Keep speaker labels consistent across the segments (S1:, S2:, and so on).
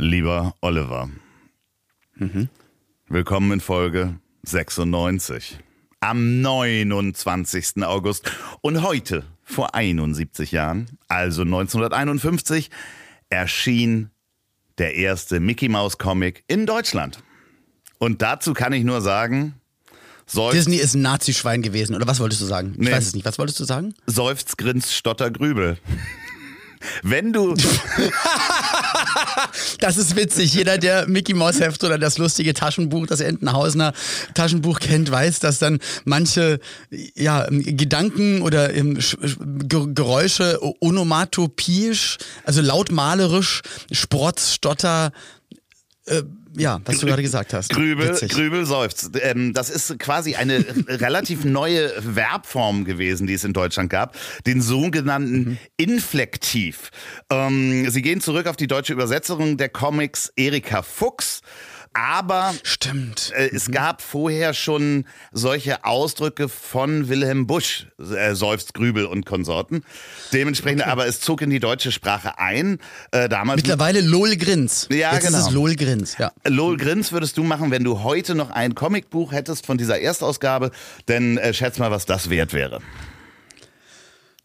S1: Lieber Oliver, willkommen in Folge 96. Am 29. August und heute, vor 71 Jahren, also 1951, erschien der erste Mickey Mouse Comic in Deutschland. Und dazu kann ich nur sagen, seufzt,
S2: Disney ist ein Nazi-Schwein gewesen, oder was wolltest du sagen? Ich
S1: Nee.
S2: weiß es nicht. Was wolltest du sagen?
S1: seufzt, grinst, stotter, grübel. Wenn du,
S2: Das ist witzig. Jeder, der Mickey Mouse Heft oder das lustige Taschenbuch, das Entenhausener Taschenbuch kennt, weiß, dass dann manche ja, Gedanken oder ähm, Sch- Sch- Ge- Geräusche onomatopiesch, also lautmalerisch, Sprotz, Stotter, äh, ja, was du gerade gesagt hast.
S1: Grübel,
S2: Witzig.
S1: Grübel seufzt. Ähm, das ist quasi eine relativ neue Verbform gewesen, die es in Deutschland gab, den sogenannten Inflektiv. Ähm, sie gehen zurück auf die deutsche Übersetzung der Comics Erika Fuchs. Aber
S2: Stimmt.
S1: äh, es gab vorher schon solche Ausdrücke von Wilhelm Busch, äh, seufzt, Grübel und Konsorten. Dementsprechend, aber es zog in die deutsche Sprache ein. Äh, damals
S2: Mittlerweile Lol Grins.
S1: Ja,
S2: Jetzt
S1: genau.
S2: ist es Lol Grins, ja.
S1: Lol Grins würdest du machen, wenn du heute noch ein Comicbuch hättest von dieser Erstausgabe, denn äh, schätz mal, was das wert wäre.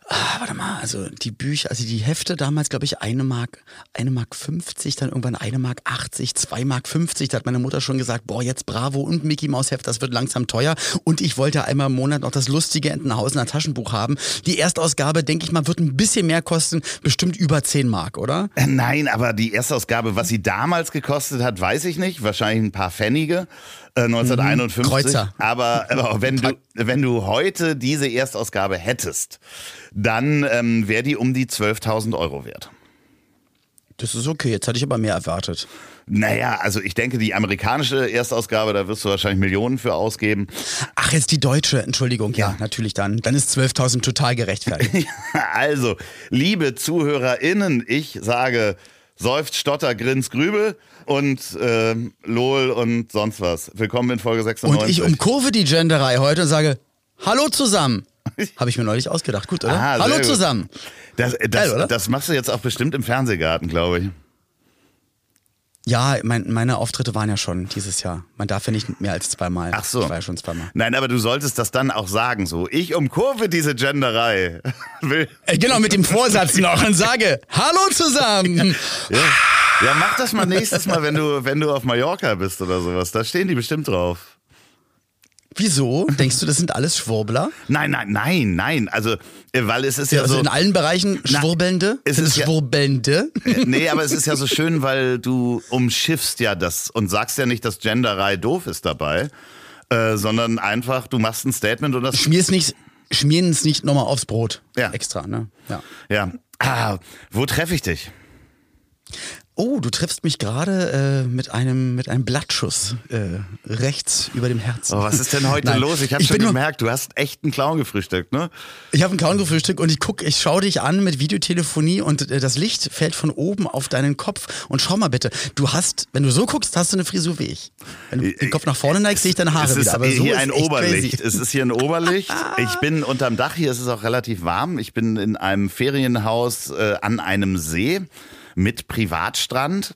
S2: Ah, warte mal, also die Bücher, also die Hefte damals, glaube ich, eine Mark, eine Mark 50, dann irgendwann eine Mark 80, zwei Mark 50. Da hat meine Mutter schon gesagt, boah, jetzt Bravo und Mickey Maus Heft, das wird langsam teuer. Und ich wollte einmal im Monat noch das lustige Entenhausener Taschenbuch haben. Die Erstausgabe, denke ich mal, wird ein bisschen mehr kosten, bestimmt über 10 Mark, oder?
S1: Äh, Nein, aber die Erstausgabe, was sie damals gekostet hat, weiß ich nicht. Wahrscheinlich ein paar Pfennige. Äh, 1951.
S2: Kreuzer.
S1: Aber, aber wenn, du, wenn du heute diese Erstausgabe hättest, dann ähm, wäre die um die 12.000 Euro wert.
S2: Das ist okay, jetzt hatte ich aber mehr erwartet.
S1: Naja, also ich denke, die amerikanische Erstausgabe, da wirst du wahrscheinlich Millionen für ausgeben.
S2: Ach, jetzt die deutsche, Entschuldigung, ja,
S1: Ja.
S2: natürlich dann. Dann ist 12.000 total gerechtfertigt.
S1: Also, liebe ZuhörerInnen, ich sage seufzt, stotter, grins, grübel und ähm, lol und sonst was. Willkommen in Folge 96.
S2: Und ich umkurve die Genderei heute und sage, hallo zusammen. Habe ich mir neulich ausgedacht. Gut, oder?
S1: Ah,
S2: hallo
S1: gut.
S2: zusammen.
S1: das, das,
S2: Geil, oder?
S1: das machst du jetzt auch bestimmt im Fernsehgarten, glaube ich.
S2: Ja, mein, meine Auftritte waren ja schon dieses Jahr. Man darf ja nicht mehr als zweimal.
S1: Ach so.
S2: Ich war ja schon zweimal.
S1: Nein, aber du solltest das dann auch sagen, so. Ich umkurve diese Genderei. Will.
S2: Äh, genau, mit dem Vorsatz noch und sage, hallo zusammen.
S1: Ja. ja, mach das mal nächstes Mal, wenn du, wenn du auf Mallorca bist oder sowas. Da stehen die bestimmt drauf.
S2: Wieso? Denkst du, das sind alles Schwurbler?
S1: Nein, nein, nein, nein. Also, äh, weil es ist ja,
S2: also
S1: so.
S2: in allen Bereichen Schwurbelnde?
S1: es
S2: Sind
S1: ist ja-
S2: Schwurbelnde?
S1: Äh, Nee, aber es ist ja so schön, weil du umschiffst ja das und sagst ja nicht, dass Genderei doof ist dabei, äh, sondern einfach, du machst ein Statement und das.
S2: Schmier's nicht, schmieren es nicht nochmal aufs Brot.
S1: Ja.
S2: Extra, ne? Ja.
S1: Ja. Ah, wo treffe ich dich?
S2: Oh, du triffst mich gerade äh, mit einem mit einem Blattschuss äh, rechts über dem Herzen.
S1: Oh, was ist denn heute
S2: Nein,
S1: los? Ich habe schon gemerkt, du hast echt einen Clown gefrühstückt, ne?
S2: Ich habe ein Clown gefrühstückt und ich guck, ich schaue dich an mit Videotelefonie und äh, das Licht fällt von oben auf deinen Kopf und schau mal bitte, du hast, wenn du so guckst, hast du eine Frisur wie ich. Wenn du den Kopf nach vorne neigst, sehe ich deine Haare
S1: es ist
S2: wieder. Aber so
S1: hier
S2: ist
S1: ein Oberlicht.
S2: Crazy.
S1: Es ist hier ein Oberlicht. Ich bin unterm Dach hier. Es ist auch relativ warm. Ich bin in einem Ferienhaus äh, an einem See mit Privatstrand.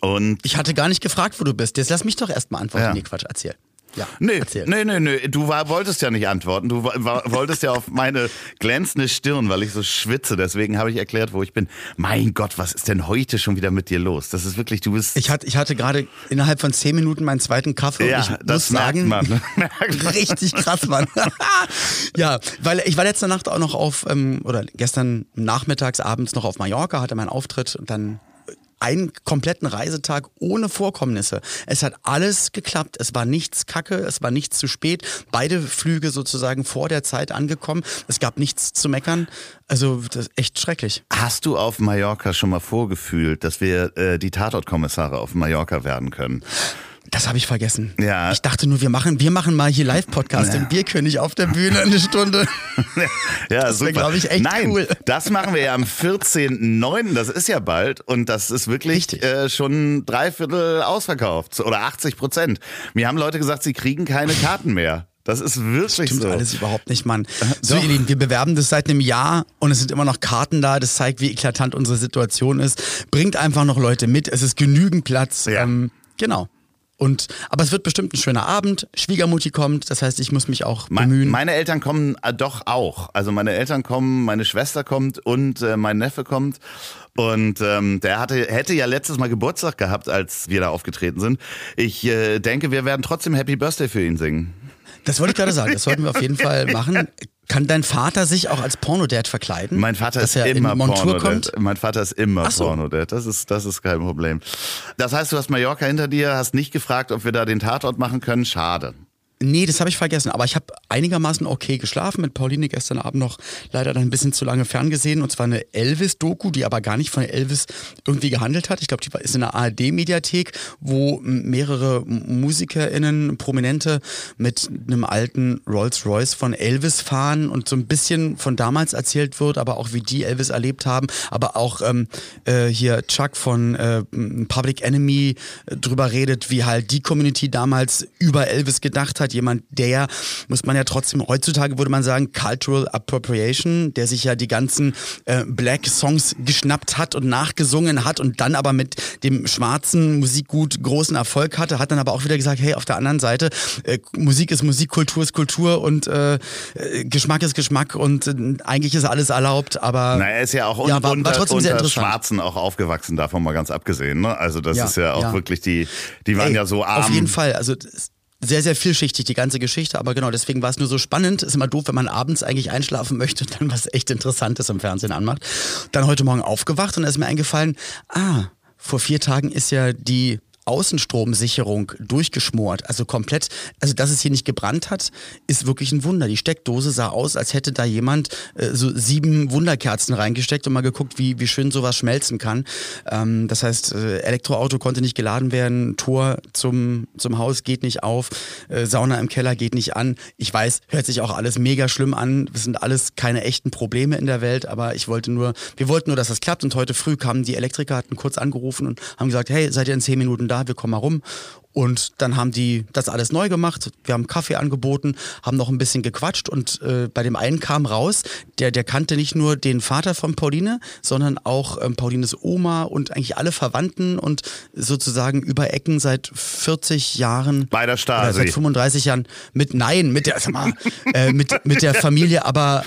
S1: Und
S2: Ich hatte gar nicht gefragt, wo du bist. Jetzt lass mich doch erstmal antworten.
S1: Ja.
S2: Nee, Quatsch, erzähl. Ja,
S1: Nee,
S2: erzähl.
S1: nee, nee, nee. Du war, wolltest ja nicht antworten. Du wa- wa- wolltest ja auf meine glänzende Stirn, weil ich so schwitze. Deswegen habe ich erklärt, wo ich bin. Mein Gott, was ist denn heute schon wieder mit dir los? Das ist wirklich, du bist.
S2: Ich hatte, ich hatte gerade innerhalb von zehn Minuten meinen zweiten Kaffee.
S1: ja,
S2: und ich
S1: das
S2: muss sagen.
S1: Merkt man.
S2: Richtig krass, Mann. ja, weil ich war letzte Nacht auch noch auf, ähm, oder gestern nachmittags, abends noch auf Mallorca, hatte meinen Auftritt und dann einen kompletten Reisetag ohne Vorkommnisse. Es hat alles geklappt. Es war nichts kacke, es war nichts zu spät. Beide Flüge sozusagen vor der Zeit angekommen. Es gab nichts zu meckern. Also das ist echt schrecklich.
S1: Hast du auf Mallorca schon mal vorgefühlt, dass wir äh, die Tatortkommissare auf Mallorca werden können?
S2: Das habe ich vergessen.
S1: Ja.
S2: Ich dachte nur, wir machen, wir machen mal hier Live-Podcast
S1: Ja.
S2: im Bierkönig auf der Bühne eine Stunde.
S1: Ja,
S2: Das
S1: super.
S2: glaub ich, echt
S1: Nein,
S2: cool.
S1: das machen wir ja am 14.09., das ist ja bald und das ist wirklich äh, schon drei Viertel ausverkauft oder 80 Prozent. Mir haben Leute gesagt, sie kriegen keine Karten mehr. Das ist wirklich
S2: Stimmt
S1: so.
S2: alles überhaupt nicht, Mann. So,
S1: doch.
S2: ihr Lieben, wir bewerben das seit einem Jahr und es sind immer noch Karten da. Das zeigt, wie eklatant unsere Situation ist. Bringt einfach noch Leute mit. Es ist genügend Platz.
S1: Ja.
S2: Ähm, genau. Und, aber es wird bestimmt ein schöner Abend. Schwiegermutti kommt. Das heißt, ich muss mich auch bemühen.
S1: Meine Eltern kommen äh, doch auch. Also meine Eltern kommen, meine Schwester kommt und äh, mein Neffe kommt. Und ähm, der hatte, hätte ja letztes Mal Geburtstag gehabt, als wir da aufgetreten sind. Ich äh, denke, wir werden trotzdem Happy Birthday für ihn singen.
S2: das wollte ich gerade sagen. Das sollten wir auf jeden Fall machen. Kann dein Vater sich auch als Pornodad verkleiden?
S1: Mein Vater ist
S2: er
S1: immer Pornodad. Mein Vater ist immer
S2: so.
S1: Pornodad. Das ist, das ist kein Problem. Das heißt, du hast Mallorca hinter dir, hast nicht gefragt, ob wir da den Tatort machen können. Schade.
S2: Nee, das habe ich vergessen. Aber ich habe einigermaßen okay geschlafen. Mit Pauline gestern Abend noch leider dann ein bisschen zu lange ferngesehen. Und zwar eine Elvis-Doku, die aber gar nicht von Elvis irgendwie gehandelt hat. Ich glaube, die ist in der ARD-Mediathek, wo mehrere MusikerInnen, Prominente mit einem alten Rolls-Royce von Elvis fahren und so ein bisschen von damals erzählt wird, aber auch wie die Elvis erlebt haben. Aber auch ähm, äh, hier Chuck von äh, Public Enemy äh, drüber redet, wie halt die Community damals über Elvis gedacht hat. Jemand, der, muss man ja trotzdem, heutzutage würde man sagen, Cultural Appropriation, der sich ja die ganzen äh, Black Songs geschnappt hat und nachgesungen hat und dann aber mit dem schwarzen Musikgut großen Erfolg hatte, hat dann aber auch wieder gesagt, hey, auf der anderen Seite, äh, Musik ist Musik, Kultur ist Kultur und äh, äh, Geschmack ist Geschmack und äh, eigentlich ist alles erlaubt, aber
S1: Na, er ist ja auch un
S2: Ja, war- war
S1: unter,
S2: trotzdem sehr
S1: unter
S2: interessant.
S1: Schwarzen auch aufgewachsen, davon mal ganz abgesehen. Ne? Also das
S2: Ja,
S1: ist ja auch
S2: ja.
S1: wirklich die, die waren
S2: Ey,
S1: ja so arm.
S2: Auf jeden Fall. Also das sehr, sehr vielschichtig, die ganze Geschichte. Aber genau, deswegen war es nur so spannend. Ist immer doof, wenn man abends eigentlich einschlafen möchte und dann was echt Interessantes im Fernsehen anmacht. Dann heute Morgen aufgewacht und da ist mir eingefallen, ah, vor vier Tagen ist ja die Außenstromsicherung durchgeschmort, also komplett, also dass es hier nicht gebrannt hat, ist wirklich ein Wunder. Die Steckdose sah aus, als hätte da jemand äh, so sieben Wunderkerzen reingesteckt und mal geguckt, wie, wie schön sowas schmelzen kann. Ähm, das heißt, äh, Elektroauto konnte nicht geladen werden, Tor zum, zum Haus geht nicht auf, äh, Sauna im Keller geht nicht an. Ich weiß, hört sich auch alles mega schlimm an. Das sind alles keine echten Probleme in der Welt, aber ich wollte nur, wir wollten nur, dass das klappt und heute früh kamen die Elektriker, hatten kurz angerufen und haben gesagt, hey, seid ihr in zehn Minuten da, wir kommen mal rum. Und dann haben die das alles neu gemacht. Wir haben Kaffee angeboten, haben noch ein bisschen gequatscht und äh, bei dem einen kam raus, der, der kannte nicht nur den Vater von Pauline, sondern auch ähm, Paulines Oma und eigentlich alle Verwandten und sozusagen über Ecken seit 40 Jahren.
S1: Bei der Stasi.
S2: seit 35 Jahren mit, nein, mit der, sag mal, äh, mit, mit der Familie, aber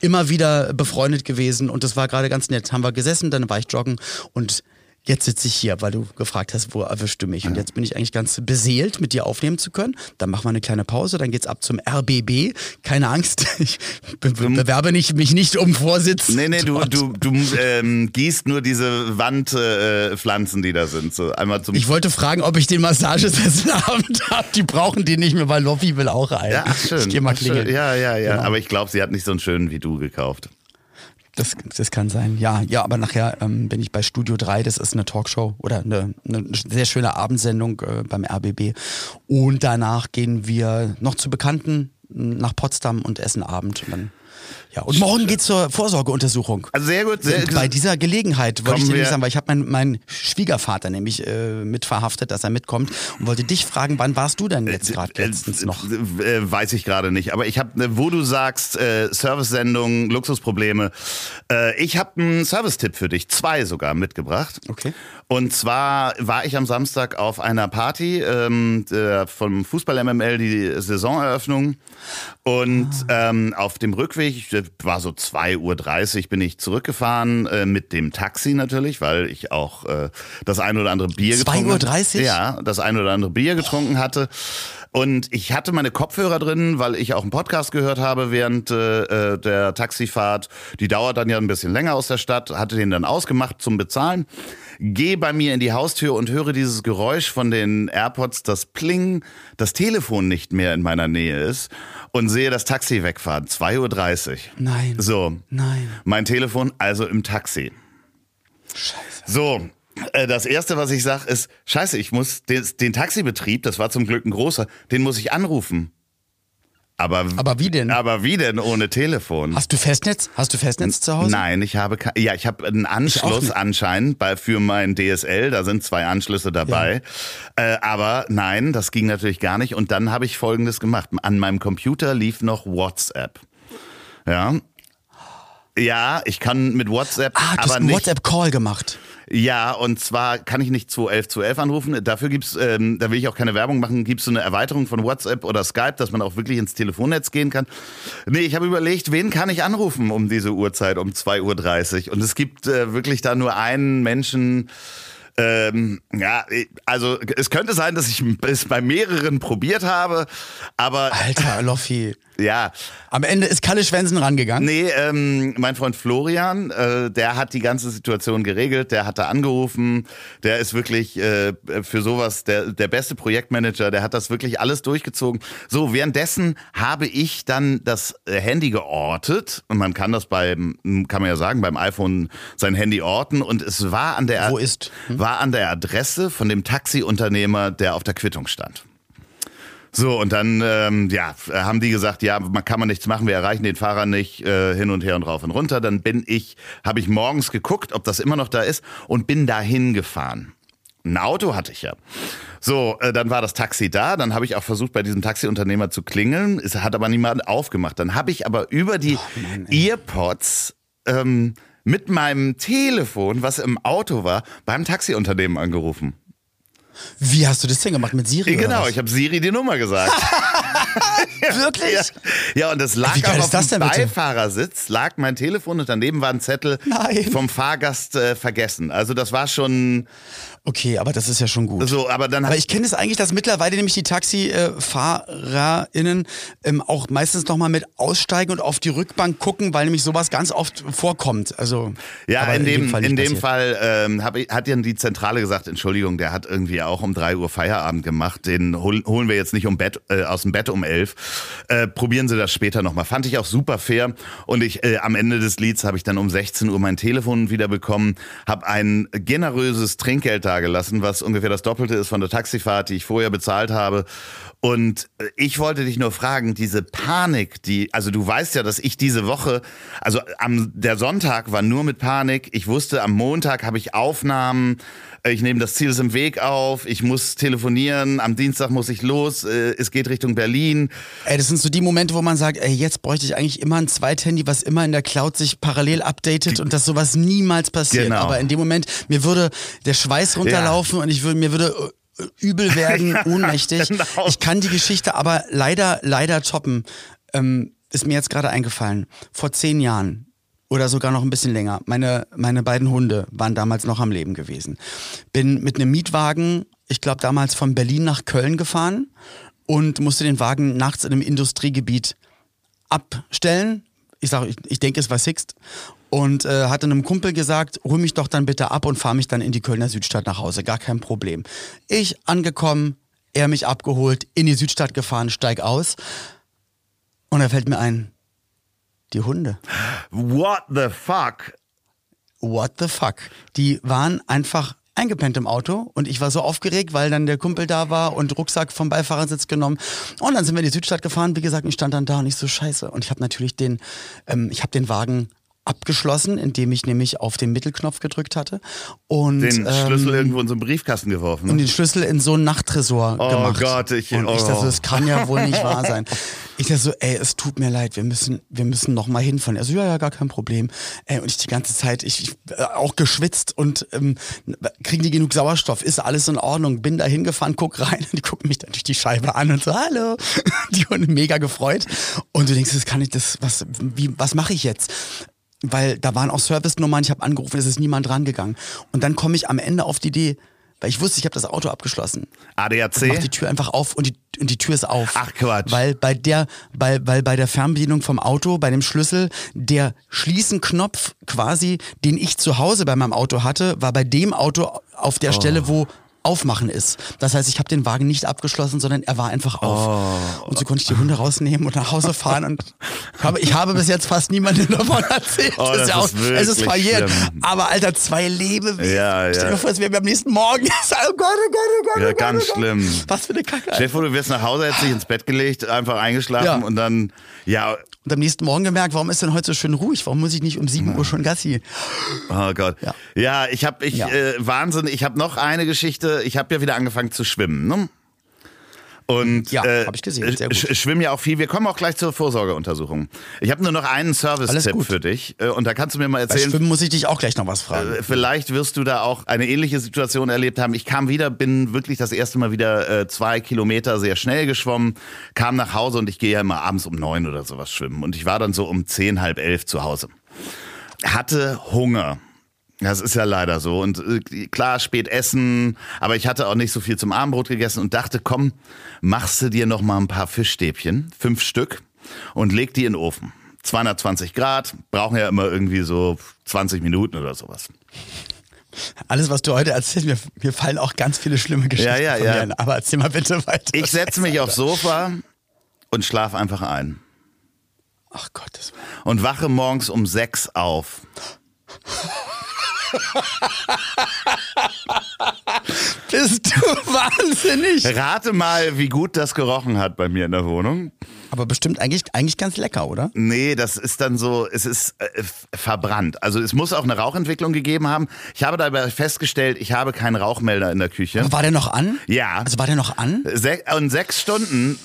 S2: immer wieder befreundet gewesen und das war gerade ganz nett. Haben wir gesessen, dann war ich joggen und jetzt sitze ich hier, weil du gefragt hast, wo erwischst du mich? Und jetzt bin ich eigentlich ganz beseelt, mit dir aufnehmen zu können. Dann machen wir eine kleine Pause, dann geht's ab zum RBB. Keine Angst, ich be be bewerbe nicht, mich nicht um Vorsitz.
S1: Nee, nee, du,
S2: dort.
S1: du, du ähm, gießt nur diese Wandpflanzen, äh, die da sind. So einmal zum
S2: Ich wollte fragen, ob ich den Massagesessel Abend habe. Die brauchen den nicht mehr, weil Loffi will auch rein.
S1: ja, ach, schön.
S2: Ich geh mal klingeln.
S1: Ja, ja, ja.
S2: Genau.
S1: Aber ich glaube, sie hat nicht so einen schönen wie du gekauft.
S2: Das, das kann sein, ja. Ja, aber nachher ähm, bin ich bei Studio 3, das ist eine Talkshow oder eine, eine sehr schöne Abendsendung äh, beim RBB. Und danach gehen wir noch zu Bekannten nach Potsdam und essen Abend. Und, dann, ja. und morgen geht's zur Vorsorgeuntersuchung.
S1: Also sehr gut. Sehr,
S2: Bei dieser Gelegenheit wollte ich dir nicht sagen, weil ich habe meinen mein Schwiegervater nämlich äh, mit verhaftet, dass er mitkommt und wollte dich fragen, wann warst du denn jetzt gerade
S1: Äh,
S2: letztens noch?
S1: Äh, weiß ich gerade nicht. Aber ich habe, wo du sagst, äh, Service-Sendung, Luxusprobleme. Äh, ich habe einen Service-Tipp für dich, zwei sogar mitgebracht.
S2: Okay.
S1: Und zwar war ich am Samstag auf einer Party ähm, der, vom Fußball-MML, die Saisoneröffnung. Und ähm, auf dem Rückweg, war so 2.30 Uhr, bin ich zurückgefahren äh, mit dem Taxi natürlich, weil ich auch äh, das ein oder andere Bier
S2: 2.30
S1: getrunken
S2: Uhr?
S1: hatte. Ja, das ein oder andere Bier getrunken hatte. Und ich hatte meine Kopfhörer drin, weil ich auch einen Podcast gehört habe während äh, äh, der Taxifahrt. Die dauert dann ja ein bisschen länger aus der Stadt, hatte den dann ausgemacht zum Bezahlen. gehe bei mir in die Haustür und höre dieses Geräusch von den AirPods, das Pling, das Telefon nicht mehr in meiner Nähe ist und sehe das Taxi wegfahren. 2.30 Uhr.
S2: Nein.
S1: So.
S2: Nein.
S1: Mein Telefon also im Taxi.
S2: Scheiße.
S1: So, das erste, was ich sage, ist, scheiße, ich muss den, den Taxibetrieb, das war zum Glück ein großer, den muss ich anrufen. Aber,
S2: Aber wie denn?
S1: Aber wie denn ohne Telefon?
S2: Hast du Festnetz? Hast du Festnetz zu Hause?
S1: Nein, ich habe ja, ich habe einen Anschluss anscheinend bei für mein DSL, da sind zwei Anschlüsse dabei. Äh, aber nein, das ging natürlich gar nicht und dann habe ich folgendes gemacht. An meinem Computer lief noch WhatsApp. Ja. Ja, ich kann mit WhatsApp
S2: Ah, du hast
S1: aber
S2: einen
S1: nicht
S2: WhatsApp-Call gemacht.
S1: Ja, und zwar kann ich nicht 211 211 anrufen. Dafür gibt's, ähm, da will ich auch keine Werbung machen, gibt's so eine Erweiterung von WhatsApp oder Skype, dass man auch wirklich ins Telefonnetz gehen kann. Nee, ich habe überlegt, wen kann ich anrufen um diese Uhrzeit, um 2.30 Uhr. Und es gibt äh, wirklich da nur einen Menschen, ähm, ja, also es könnte sein, dass ich es bei mehreren probiert habe, aber
S2: Alter, Loffi.
S1: ja,
S2: Am Ende ist Kalle Schwensen rangegangen.
S1: Nee, ähm, mein Freund Florian, äh, der hat die ganze Situation geregelt, der hat da angerufen, der ist wirklich äh, für sowas der, der beste Projektmanager, der hat das wirklich alles durchgezogen. So, währenddessen habe ich dann das äh, Handy geortet und man kann das beim, kann man ja sagen, beim iPhone sein Handy orten und es war an der,
S2: Wo ist?
S1: War an der Adresse von dem Taxiunternehmer, der auf der Quittung stand. So, und dann ähm, ja, haben die gesagt, ja, man kann man nichts machen, wir erreichen den Fahrer nicht äh, hin und her und rauf und runter. Dann bin ich, habe ich morgens geguckt, ob das immer noch da ist und bin dahin gefahren. Ein Auto hatte ich ja. So, äh, dann war das Taxi da, dann habe ich auch versucht, bei diesem Taxiunternehmer zu klingeln. Es hat aber niemand aufgemacht. Dann habe ich aber über die Earpods ähm, mit meinem Telefon, was im Auto war, beim Taxiunternehmen angerufen.
S2: Wie hast du das denn gemacht? Mit Siri?
S1: Genau, ich habe Siri die Nummer gesagt.
S2: Wirklich?
S1: Ja, ja und es lag
S2: Wie
S1: auch auf
S2: das
S1: dem
S2: bitte?
S1: Beifahrersitz, lag mein Telefon und daneben war ein Zettel
S2: Nein.
S1: vom Fahrgast äh, vergessen. Also das war schon
S2: Okay, aber das ist ja schon gut.
S1: so, aber dann
S2: Aber ich kenne es eigentlich, dass mittlerweile nämlich die TaxifahrerInnen ähm, auch meistens nochmal mit aussteigen und auf die Rückbank gucken, weil nämlich sowas ganz oft vorkommt. Also,
S1: ja,
S2: aber
S1: in dem,
S2: Fall
S1: in dem. Fall ähm, hab hat ja die Zentrale gesagt, Entschuldigung, der hat irgendwie auch um drei Uhr Feierabend gemacht. Den hol, holen wir jetzt nicht um Bett, äh, aus dem Bett um elf. Äh, probieren Sie das später nochmal. Fand ich auch super fair. Und ich äh, am Ende des Lieds habe ich dann um 16 Uhr mein Telefon wieder bekommen, habe ein generöses Trinkgeld dagelassen, was ungefähr das Doppelte ist von der Taxifahrt, die ich vorher bezahlt habe. Und äh, ich wollte dich nur fragen, diese Panik, die, also du weißt ja, dass ich diese Woche, also am der Sonntag war nur mit Panik. Ich wusste, am Montag habe ich Aufnahmen. Ich nehme das Ziel ist im Weg auf. Ich muss telefonieren. Am Dienstag muss ich los. Äh, Es geht Richtung Berlin.
S2: Ey, das sind so die Momente, wo man sagt, ey, jetzt bräuchte ich eigentlich immer ein Zweithandy, was immer in der Cloud sich parallel updatet und dass sowas niemals passiert.
S1: Genau.
S2: Aber in dem Moment, mir würde der Schweiß runterlaufen und ich würde, mir würde äh, übel werden, ohnmächtig.
S1: genau.
S2: Ich kann die Geschichte aber leider, leider toppen. Ähm, ist mir jetzt gerade eingefallen. Vor zehn Jahren oder sogar noch ein bisschen länger. Meine, meine beiden Hunde waren damals noch am Leben gewesen. Bin mit einem Mietwagen, ich glaube damals von Berlin nach Köln gefahren und musste den Wagen nachts in einem Industriegebiet abstellen. Ich sage, ich, ich denke, es war Sixt. Und äh, hatte einem Kumpel gesagt, hol mich doch dann bitte ab und fahr mich dann in die Kölner Südstadt nach Hause. Gar kein Problem. Ich angekommen, er mich abgeholt, in die Südstadt gefahren, steig aus. Und da fällt mir ein, die Hunde.
S1: What the fuck?
S2: What the fuck? Die waren einfach eingepennt im Auto und ich war so aufgeregt, weil dann der Kumpel da war und Rucksack vom Beifahrersitz genommen und dann sind wir in die Südstadt gefahren, wie gesagt, ich stand dann da und ich so scheiße und ich habe natürlich den, ähm, ich habe den Wagen abgeschlossen, indem ich nämlich auf den Mittelknopf gedrückt hatte und
S1: Den
S2: ähm,
S1: Schlüssel irgendwo in so einen Briefkasten geworfen.
S2: und den Schlüssel in so einen Nachttresor
S1: Oh
S2: gemacht.
S1: Gott, ich-
S2: und ich
S1: oh.
S2: dachte so, das kann ja wohl nicht wahr sein. Ich dachte so, ey, es tut mir leid, wir müssen, wir müssen noch mal hinfahren. Er so, ja, ja, gar kein Problem. Ey, und ich die ganze Zeit, ich, ich äh, auch geschwitzt und ähm, kriegen die genug Sauerstoff? Ist alles in Ordnung? Bin da hingefahren, guck rein und die gucken mich dann durch die Scheibe an und so, hallo. Die Hunde mega gefreut. Und du denkst, das kann ich, das, was, wie, was mache ich jetzt? Weil da waren auch Service-Nummern, ich habe angerufen, es ist niemand rangegangen. Und dann komme ich am Ende auf die Idee, weil ich wusste, ich habe das Auto abgeschlossen. Mach die
S1: ADAC?
S2: Tür einfach auf und die, und die Tür ist auf.
S1: Ach, Quatsch.
S2: Weil bei der, bei, weil bei der Fernbedienung vom Auto, bei dem Schlüssel, der Schließenknopf quasi, den ich zu Hause bei meinem Auto hatte, war bei dem Auto auf
S1: Oh.
S2: der Stelle, wo Aufmachen ist. Das heißt, ich habe den Wagen nicht abgeschlossen, sondern er war einfach auf.
S1: Oh.
S2: Und so konnte ich die Hunde rausnehmen und nach Hause fahren. Und habe, ich habe bis jetzt fast niemandem davon erzählt.
S1: Oh, das
S2: ja
S1: ist
S2: es ist verjährt.
S1: schlimm.
S2: Aber Alter, zwei Lebewesen.
S1: Ja,
S2: Stell
S1: ja.
S2: dir vor, es wäre am nächsten Morgen. oh Gott, oh Gott, oh Gott,
S1: Ja,
S2: oh Gott,
S1: ganz
S2: oh Gott.
S1: schlimm.
S2: Was für eine Kacke.
S1: Stell dir vor, du wirst nach Hause, hättest dich ins Bett gelegt, einfach eingeschlafen
S2: Ja.
S1: und dann, ja,
S2: Und am nächsten Morgen gemerkt, warum ist denn heute so schön ruhig? Warum muss ich nicht um 7 Uhr schon Gassi?
S1: oh Gott. Ja,
S2: Ja.
S1: ich habe, ich,
S2: Ja.
S1: äh, Wahnsinn, ich habe noch eine Geschichte, ich habe ja wieder angefangen zu schwimmen, ne? Und
S2: Ja,
S1: äh,
S2: hab ich gesehen, sehr gut.
S1: sch- schwimmen ja auch viel. Wir kommen auch gleich zur Vorsorgeuntersuchung. Ich habe nur noch einen Service-Tipp für dich. äh, Und da kannst du mir mal
S2: Bei
S1: erzählen,
S2: Schwimmen muss ich dich auch gleich noch was fragen.
S1: Äh, Vielleicht wirst du da auch eine ähnliche Situation erlebt haben. Ich kam wieder, bin wirklich das erste Mal wieder äh, zwei Kilometer sehr schnell geschwommen, kam nach Hause und ich gehe ja immer abends um neun oder sowas schwimmen. Und ich war dann so um zehn, halb elf zu Hause. Hatte Hunger. Das ist ja leider so. Und äh, klar, spät essen, aber ich hatte auch nicht so viel zum Abendbrot gegessen und dachte, komm, machst du dir noch mal ein paar Fischstäbchen, fünf Stück, und leg die in den Ofen. 220 Grad, brauchen ja immer irgendwie so 20 Minuten oder sowas.
S2: Alles, was du heute erzählst, mir, mir fallen auch ganz viele schlimme Geschichten
S1: Ja, ja,
S2: von
S1: ja.
S2: dir ein. Aber erzähl mal bitte weiter.
S1: Ich setze mich aufs Sofa und schlaf einfach ein.
S2: Ach Gott, das
S1: Und wache morgens um sechs auf.
S2: bist du wahnsinnig.
S1: Rate mal, wie gut das gerochen hat bei mir in der Wohnung.
S2: Aber bestimmt eigentlich, eigentlich ganz lecker, oder?
S1: Nee, das ist dann so, es ist äh, verbrannt. Also es muss auch eine Rauchentwicklung gegeben haben. Ich habe dabei festgestellt, ich habe keinen Rauchmelder in der Küche.
S2: Aber war der noch an?
S1: Ja.
S2: Also war der noch an?
S1: Se und sechs Stunden,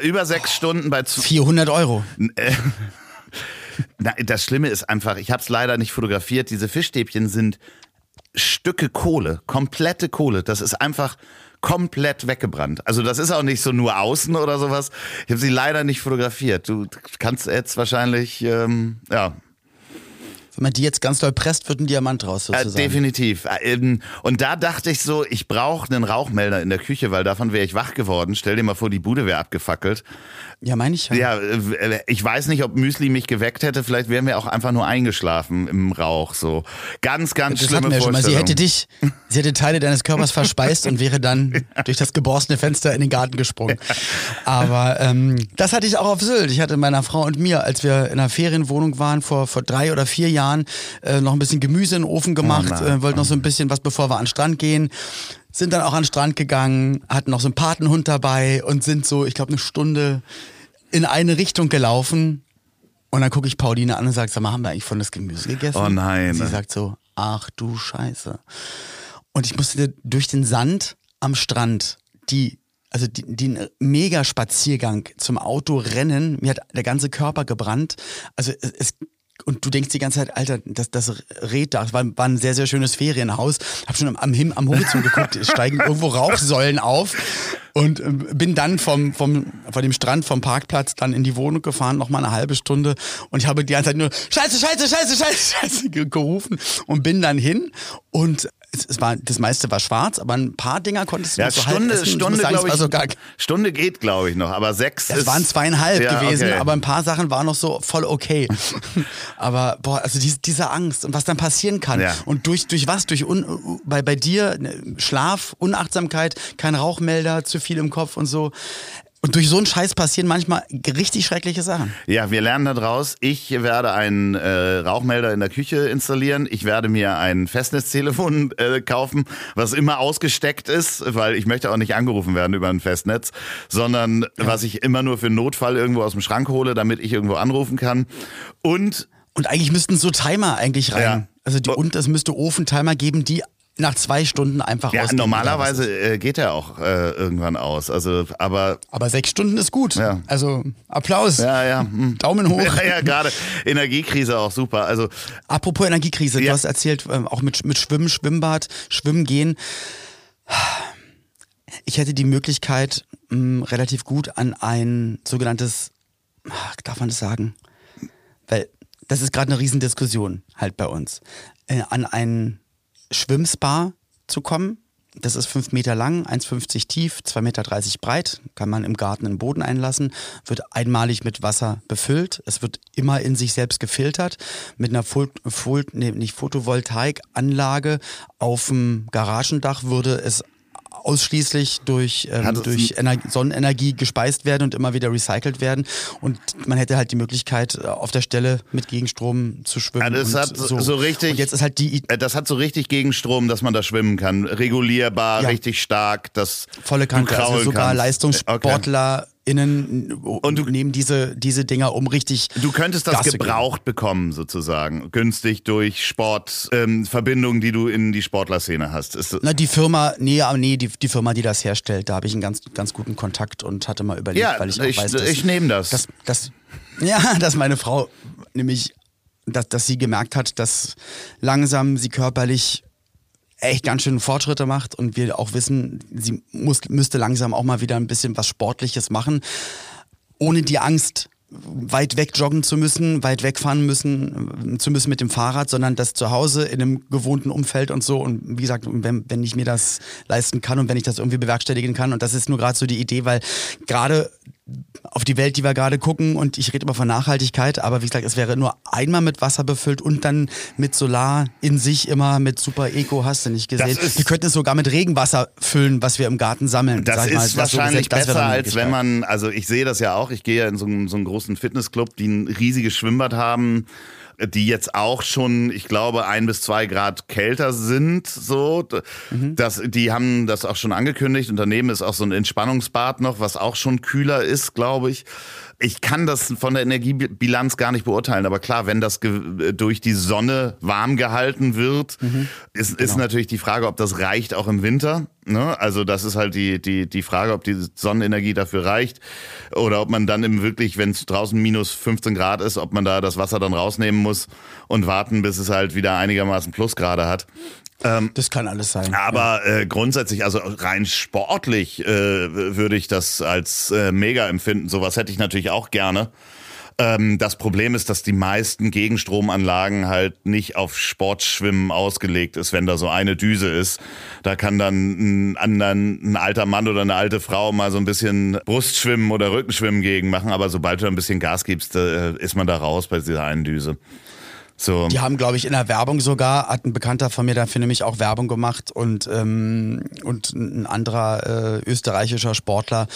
S1: äh, über sechs Stunden bei z-
S2: 400 Euro.
S1: Na, das Schlimme ist einfach, ich habe es leider nicht fotografiert. Diese Fischstäbchen sind Stücke Kohle, komplette Kohle. Das ist einfach komplett weggebrannt. Also das ist auch nicht so nur außen oder sowas. Ich habe sie leider nicht fotografiert. Du kannst jetzt wahrscheinlich, ähm, ja,
S2: Wenn man die jetzt ganz doll presst, wird ein Diamant draus
S1: äh,
S2: sozusagen.
S1: definitiv. Äh, ähm, Und da dachte ich so, ich brauche einen Rauchmelder in der Küche, weil davon wäre ich wach geworden. Stell dir mal vor, die Bude wäre abgefackelt.
S2: Ja, meine ich ja.
S1: Ja, äh, ich weiß nicht, ob Müsli mich geweckt hätte. Vielleicht wären wir auch einfach nur eingeschlafen im Rauch. So ganz, ganz
S2: Das
S1: schlimme
S2: hatten wir schon mal. Sie hätte dich, sie hätte Teile deines Körpers verspeist und wäre dann durch das geborstene Fenster in den Garten gesprungen. Aber ähm, das hatte ich auch auf Sylt. Ich hatte meiner Frau und mir, als wir in einer Ferienwohnung waren vor, vor drei oder vier Jahren, äh, noch ein bisschen Gemüse in den Ofen gemacht,
S1: Oh
S2: äh, wollten noch so ein bisschen was, bevor wir an den Strand gehen. Sind dann auch an den Strand gegangen, hatten noch so einen Patenhund dabei und sind so, ich glaube, eine Stunde in eine Richtung gelaufen. Und dann gucke ich Pauline an und sage, sag mal, haben wir eigentlich von das Gemüse gegessen?
S1: Oh nein.
S2: Und sie sagt so, ach du Scheiße. Und ich musste durch den Sand am Strand, die, also den mega Spaziergang zum Auto rennen, mir hat der ganze Körper gebrannt. Also es, es und du denkst die ganze Zeit, Alter, das, das Red da, das war, war ein sehr, sehr schönes Ferienhaus. Hab schon am, am, Him- am Horizont geguckt, steigen irgendwo Rauchsäulen auf. Und ähm, bin dann vom, vom, von dem Strand, vom Parkplatz dann in die Wohnung gefahren, noch mal eine halbe Stunde. Und ich habe die ganze Zeit nur Scheiße, Scheiße, Scheiße, Scheiße, Scheiße ge- gerufen und bin dann hin. Und es, es war, das meiste war schwarz, aber ein paar Dinger konntest du
S1: Ja,
S2: noch so halb
S1: Stunde,
S2: muss
S1: Stunde, glaube ich.
S2: sogar,
S1: Stunde geht, glaube ich, noch, aber sechs
S2: es
S1: ist.
S2: waren zweieinhalb
S1: Ja,
S2: gewesen,
S1: okay.
S2: aber ein paar Sachen waren noch so voll okay. aber boah, also diese, diese Angst und was dann passieren kann.
S1: Ja.
S2: Und durch, durch was? Durch un, bei, bei dir ne, Schlaf, Unachtsamkeit, kein Rauchmelder, zu viel im Kopf und so. Und durch so einen Scheiß passieren manchmal richtig schreckliche Sachen.
S1: Ja, wir lernen da draus. Ich werde einen äh, Rauchmelder in der Küche installieren. Ich werde mir ein Festnetztelefon äh, kaufen, was immer ausgesteckt ist, weil ich möchte auch nicht angerufen werden über ein Festnetz, sondern was ich immer nur für Notfall irgendwo aus dem Schrank hole, damit ich irgendwo anrufen kann. Und
S2: Und eigentlich müssten so Timer eigentlich rein.
S1: Ja.
S2: Also die, und es müsste Ofentimer geben, die nach zwei Stunden einfach
S1: ja,
S2: ausgehen.
S1: normalerweise äh, geht er auch äh, irgendwann aus. Also, aber
S2: Aber sechs Stunden ist gut.
S1: Ja.
S2: Also Applaus.
S1: ja, ja. hm.
S2: Daumen hoch.
S1: Ja, ja, gerade Energiekrise auch super. Also
S2: Apropos Energiekrise,
S1: Ja.
S2: du hast erzählt, ähm, auch mit, mit Schwimmen, Schwimmbad, Schwimmen gehen. Ich hätte die Möglichkeit, mh, relativ gut an ein sogenanntes, darf man das sagen? Weil das ist gerade eine Riesendiskussion halt bei uns, äh, an ein Schwimmspa zu kommen. Das ist fünf Meter lang, 1,50 tief, 2,30 Meter breit. Kann man im Garten den Boden einlassen. Wird einmalig mit Wasser befüllt. Es wird immer in sich selbst gefiltert. Mit einer Fol Fol nee, Photovoltaikanlage auf dem Garagendach würde es ausschließlich durch, ähm, durch Ener Sonnenenergie gespeist werden und immer wieder recycelt werden. Und man hätte halt die Möglichkeit, äh, auf der Stelle mit Gegenstrom zu schwimmen.
S1: Ja, das hat so. so. richtig. Und
S2: jetzt ist halt die.
S1: Äh, das hat so richtig Gegensstrom, dass man da schwimmen kann. Regulierbar, ja. richtig stark. Das
S2: Volle Kante. Also sogar kannst. Leistungssportler. Okay innen und du, nehmen diese, diese Dinger um richtig.
S1: Du könntest das Gas gebraucht bekommen, sozusagen. Günstig durch Sportverbindungen, ähm, die du in die Sportlerszene hast.
S2: Ist Na, die Firma, nee, nee, die, die Firma, die das herstellt, da habe ich einen ganz, ganz guten Kontakt und hatte mal überlegt,
S1: ja,
S2: weil ich auch
S1: ich,
S2: weiß, dass,
S1: ich nehme das.
S2: Dass, dass, ja, dass meine Frau nämlich, dass, dass sie gemerkt hat, dass langsam sie körperlich echt ganz schön Fortschritte macht und wir auch wissen, sie muss, müsste langsam auch mal wieder ein bisschen was Sportliches machen, ohne die Angst weit weg joggen zu müssen, weit wegfahren müssen, zu müssen mit dem Fahrrad, sondern das zu Hause in einem gewohnten Umfeld und so. Und wie gesagt, wenn, wenn ich mir das leisten kann und wenn ich das irgendwie bewerkstelligen kann. Und das ist nur gerade so die Idee, weil gerade auf die Welt, die wir gerade gucken. Und ich rede immer von Nachhaltigkeit, aber wie gesagt, es wäre nur einmal mit Wasser befüllt und dann mit Solar in sich immer mit Super Eco, hast du nicht gesehen. Wir könnten es sogar mit Regenwasser füllen, was wir im Garten sammeln.
S1: Das ist mal, das wahrscheinlich so besser, als wenn man, also ich sehe das ja auch, ich gehe ja in so, so einen großen Fitnessclub, die ein riesiges Schwimmbad haben die jetzt auch schon, ich glaube, ein bis zwei Grad kälter sind. So, mhm. das, die haben das auch schon angekündigt. Unternehmen ist auch so ein Entspannungsbad noch, was auch schon kühler ist, glaube ich. Ich kann das von der Energiebilanz gar nicht beurteilen, aber klar, wenn das durch die Sonne warm gehalten wird, mhm. ist, genau. ist natürlich die Frage, ob das reicht auch im Winter. Ne? Also das ist halt die, die, die Frage, ob die Sonnenenergie dafür reicht oder ob man dann im wirklich, wenn es draußen minus 15 Grad ist, ob man da das Wasser dann rausnehmen muss und warten, bis es halt wieder einigermaßen Plusgrade hat.
S2: Ähm, das kann alles sein.
S1: Aber ja. äh, grundsätzlich, also rein sportlich äh, würde ich das als äh, mega empfinden. Sowas hätte ich natürlich auch gerne. Ähm, das Problem ist, dass die meisten Gegenstromanlagen halt nicht auf Sportschwimmen ausgelegt ist, wenn da so eine Düse ist. Da kann dann ein, anderen, ein alter Mann oder eine alte Frau mal so ein bisschen Brustschwimmen oder Rückenschwimmen gegen machen, aber sobald du ein bisschen Gas gibst, äh, ist man da raus bei dieser einen Düse. So.
S2: Die haben, glaube ich, in der Werbung sogar, hat ein Bekannter von mir dafür nämlich auch Werbung gemacht und, ähm, und ein anderer äh, österreichischer Sportler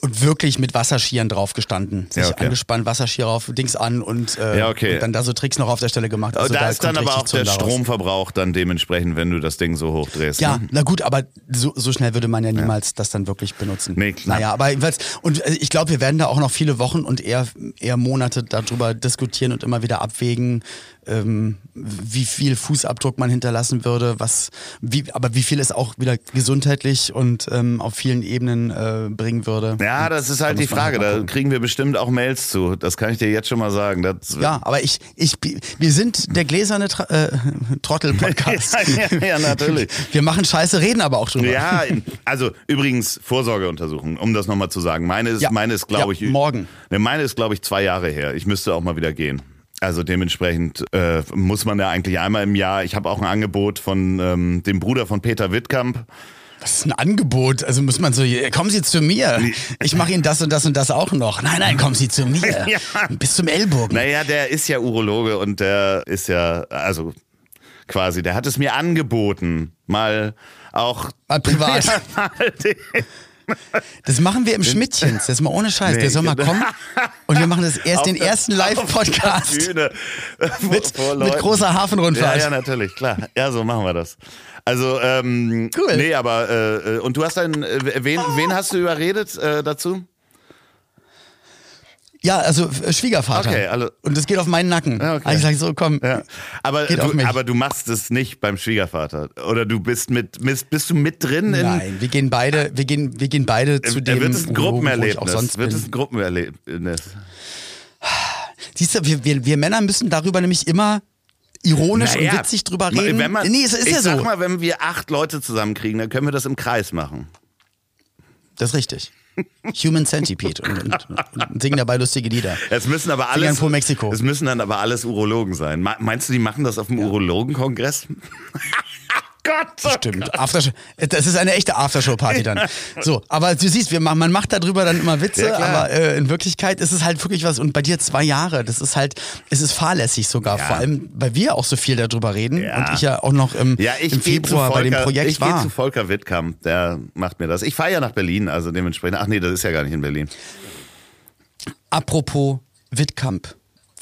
S2: und wirklich mit Wasserskiern drauf gestanden. Sich ja, okay. angespannt, Wasserskier auf, Dings an und, äh, ja, okay. und dann da so Tricks noch auf der Stelle gemacht.
S1: Also da, da ist dann aber auch der Stromverbrauch dann dementsprechend, wenn du das Ding so hochdrehst.
S2: Ja,
S1: ne?
S2: na gut, aber so, so schnell würde man ja niemals ja. das dann wirklich benutzen. Nee, klar. Naja, aber jedenfalls, und äh, ich glaube, wir werden da auch noch viele Wochen und eher, eher Monate darüber diskutieren und immer wieder abwägen, ähm, wie viel Fußabdruck man hinterlassen würde, was, wie, aber wie viel es auch wieder gesundheitlich und ähm, auf vielen Ebenen äh, bringen würde.
S1: Ja, das ist halt die Frage. Halt da kriegen wir bestimmt auch Mails zu. Das kann ich dir jetzt schon mal sagen. Das
S2: ja, aber ich, ich, wir sind der gläserne Tra äh, Trottel-Podcast.
S1: ja, ja, ja, natürlich.
S2: Wir machen Scheiße, reden aber auch drüber.
S1: Ja, also übrigens Vorsorgeuntersuchung, um das nochmal zu sagen. Meine ist, ja, meine ist, glaube ja, ich,
S2: morgen.
S1: Ne, meine ist, glaube ich, zwei Jahre her. Ich müsste auch mal wieder gehen. Also dementsprechend äh, muss man ja eigentlich einmal im Jahr. Ich habe auch ein Angebot von ähm, dem Bruder von Peter Wittkamp.
S2: Was ist ein Angebot? Also muss man so, kommen Sie zu mir. Ich mache Ihnen das und das und das auch noch. Nein, nein, kommen Sie zu mir. ja. Bis zum Ellbogen.
S1: Naja, der ist ja Urologe und der ist ja, also quasi, der hat es mir angeboten, mal auch.
S2: Mal privat. Ja, mal das machen wir im Schmidtchen. Das ist mal ohne Scheiß. Nee, der soll mal genau. kommen und wir machen das erst den ersten Live-Podcast. Mit, mit, großer Hafenrundfahrt.
S1: Ja, ja, natürlich, klar. Ja, so machen wir das. Also, ähm, cool. nee, aber, äh, äh und du hast dann, äh, wen, wen hast du überredet äh, dazu?
S2: Ja, also äh, Schwiegervater. Okay, also und das geht auf meinen Nacken. Ja, okay. Also ich sage so, komm. Ja.
S1: Aber, du, aber du machst es nicht beim Schwiegervater. Oder du bist mit bist du mit drin? In
S2: Nein, wir gehen beide, wir gehen, wir gehen beide zu dem.
S1: Wird es ein Gruppenerlebnis? Sonst wird es ein Gruppenerlebnis?
S2: Siehst du, wir, wir, wir Männer müssen darüber nämlich immer ironisch naja, und witzig drüber reden.
S1: Wenn man, nee, es ist ich ja so. Sag mal, wenn wir acht Leute zusammenkriegen, dann können wir das im Kreis machen.
S2: Das ist richtig. Human Centipede und, und, und, singen dabei lustige Lieder.
S1: Es müssen aber alles.
S2: Vor Mexiko.
S1: Es müssen dann aber alles Urologen sein. Meinst du, die machen das auf dem ja. Urologenkongress? Gott. Oh
S2: Stimmt.
S1: Gott.
S2: Aftershow, das ist eine echte Aftershow-Party dann. So, aber du siehst, wir machen, man macht darüber dann immer Witze,
S1: Ja,
S2: aber äh, in Wirklichkeit ist es halt wirklich was. Und bei dir zwei Jahre, das ist halt, es ist fahrlässig sogar.
S1: Ja.
S2: Vor allem, weil wir auch so viel darüber reden
S1: Ja.
S2: und ich ja auch noch im,
S1: ich
S2: im
S1: gehe
S2: Februar
S1: Volker,
S2: bei dem Projekt
S1: ich gehe
S2: war.
S1: zu Volker Wittkamp, der macht mir das. Ich fahre ja nach Berlin, also dementsprechend. Ach nee, das ist ja gar nicht in Berlin.
S2: Apropos Wittkamp.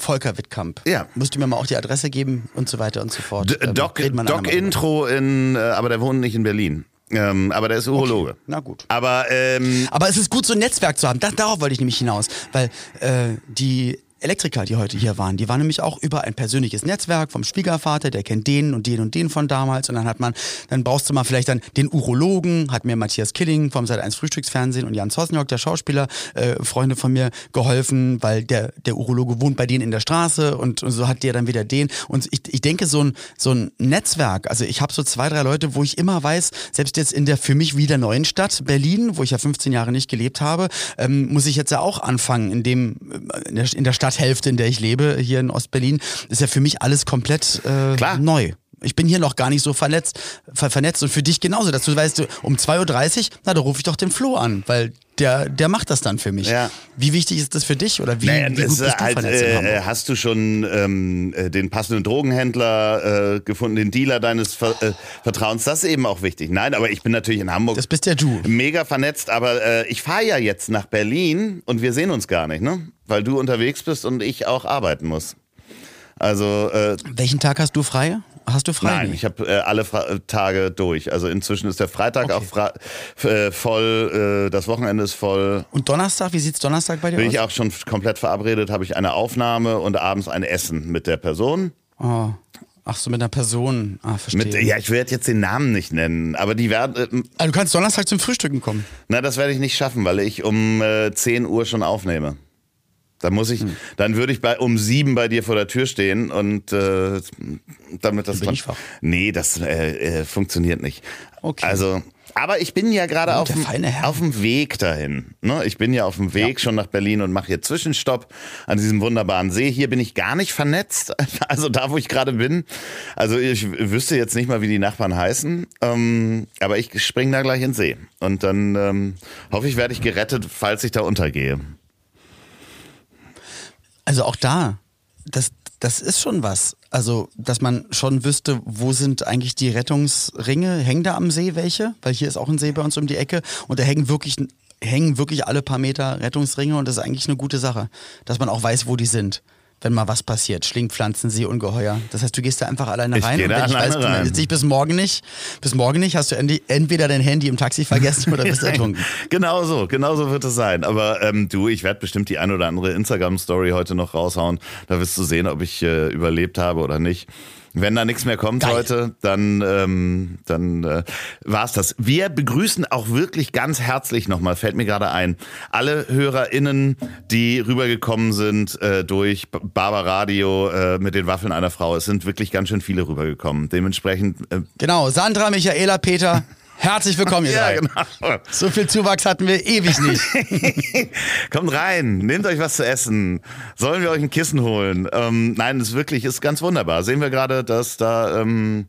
S2: Volker Wittkamp.
S1: Ja.
S2: Musst du mir mal auch die Adresse geben und so weiter und so fort.
S1: D
S2: Ähm,
S1: Doc,
S2: nachher
S1: Doc. Intro in, äh, aber der wohnt nicht in Berlin. Ähm, aber der ist Urologe.
S2: Na gut.
S1: Aber ähm,
S2: Aber es ist gut, so ein Netzwerk zu haben. Das, darauf wollte ich nämlich hinaus. Weil äh, die Elektriker, die heute hier waren, die waren nämlich auch über ein persönliches Netzwerk vom Schwiegervater, der kennt den und den und den von damals. Und dann hat man, dann brauchst du mal vielleicht dann den Urologen, hat mir Matthias Killing vom Sat 1 Frühstücksfernsehen und Jan Sosniok, der Schauspieler, äh, Freunde von mir, geholfen, weil der, der Urologe wohnt bei denen in der Straße und, und so hat der dann wieder den. Und ich, ich denke, so ein, so ein Netzwerk, also ich habe so zwei, drei Leute, wo ich immer weiß, selbst jetzt in der für mich wieder neuen Stadt Berlin, wo ich ja 15 Jahre nicht gelebt habe, ähm, muss ich jetzt ja auch anfangen, in dem äh, in der, der Stadthälfte, in der ich lebe, hier in Ostberlin, ist ja für mich alles komplett äh,
S1: Klar.
S2: neu. Ich bin hier noch gar nicht so vernetzt, ver vernetzt und für dich genauso, dass du weißt, du, um 2.30 Uhr, na, da rufe ich doch den Flo an, weil der, der macht das dann für mich.
S1: Ja.
S2: Wie wichtig ist das für dich oder wie,
S1: naja,
S2: wie gut
S1: das
S2: bist
S1: ist
S2: du
S1: halt,
S2: vernetzt
S1: äh, äh, hast du schon ähm, äh, den passenden Drogenhändler äh, gefunden, den Dealer deines Ver äh, Vertrauens? Das ist eben auch wichtig. Nein, aber ich bin natürlich in Hamburg
S2: Das bist ja du.
S1: mega vernetzt, aber äh, ich fahre ja jetzt nach Berlin und wir sehen uns gar nicht, ne? Weil du unterwegs bist und ich auch arbeiten muss. Also äh,
S2: Welchen Tag hast du frei? Hast du frei?
S1: Nein, ich habe äh, alle Fra äh, Tage durch. Also inzwischen ist der Freitag
S2: Okay.
S1: auch fra äh, voll, äh, das Wochenende ist voll.
S2: Und Donnerstag, wie sieht's Donnerstag bei dir
S1: Bin
S2: aus?
S1: ich auch schon komplett verabredet, habe ich eine Aufnahme und abends ein Essen mit der Person.
S2: Oh. Ach so, mit einer Person. Ah, verstehe.
S1: Mit, ja, ich werde jetzt den Namen nicht nennen, aber die werden,
S2: Ah, du kannst Donnerstag zum Frühstücken kommen.
S1: na, das werde ich nicht schaffen, weil ich um äh, 10 Uhr schon aufnehme. Da muss ich, dann würde ich bei um sieben bei dir vor der Tür stehen und äh, damit das
S2: bin ich wach.
S1: Nee, das äh, äh, funktioniert nicht.
S2: Okay.
S1: Also, aber ich bin ja gerade
S2: Oh,
S1: auf, auf dem Weg dahin. Ne? Ich bin ja auf dem Weg schon nach Berlin und mache hier Zwischenstopp an diesem wunderbaren See. Hier bin ich gar nicht vernetzt, also da, wo ich gerade bin. Also ich wüsste jetzt nicht mal, wie die Nachbarn heißen, ähm, aber ich spring da gleich ins See. Und dann ähm, hoffe ich, werde ich gerettet, falls ich da untergehe.
S2: Also auch da, das, das ist schon was. Also, dass man schon wüsste, wo sind eigentlich die Rettungsringe? Hängen da am See welche? Weil hier ist auch ein See bei uns um die Ecke und da hängen wirklich, hängen wirklich alle paar Meter Rettungsringe und das ist eigentlich eine gute Sache, dass man auch weiß, wo die sind. Wenn mal was passiert, Schlingpflanzen, Seeungeheuer. Das heißt, du gehst da einfach alleine
S1: Ich
S2: rein und wenn ich weiß, du
S1: rein.
S2: meldest dich bis morgen nicht, bis morgen nicht, hast du entweder dein Handy im Taxi vergessen oder bist ertrunken.
S1: Genau so, genau so wird es sein. Aber ähm, du, ich werde bestimmt die ein oder andere Instagram-Story heute noch raushauen. Da wirst du sehen, ob ich äh, überlebt habe oder nicht. Wenn da nichts mehr kommt
S2: Geil.
S1: heute, dann, ähm, dann äh, war's das. Wir begrüßen auch wirklich ganz herzlich nochmal, fällt mir gerade ein, alle HörerInnen, die rübergekommen sind äh, durch Barber Radio äh, mit den Waffeln einer Frau. Es sind wirklich ganz schön viele rübergekommen. Dementsprechend äh,
S2: Genau, Sandra, Michaela, Peter, herzlich willkommen, ihr
S1: ja,
S2: drei.
S1: genau.
S2: So viel Zuwachs hatten wir ewig nicht.
S1: Kommt rein, nehmt euch was zu essen. Sollen wir euch ein Kissen holen? Ähm, nein, es ist wirklich, ist ganz wunderbar. Sehen wir gerade, dass da ähm,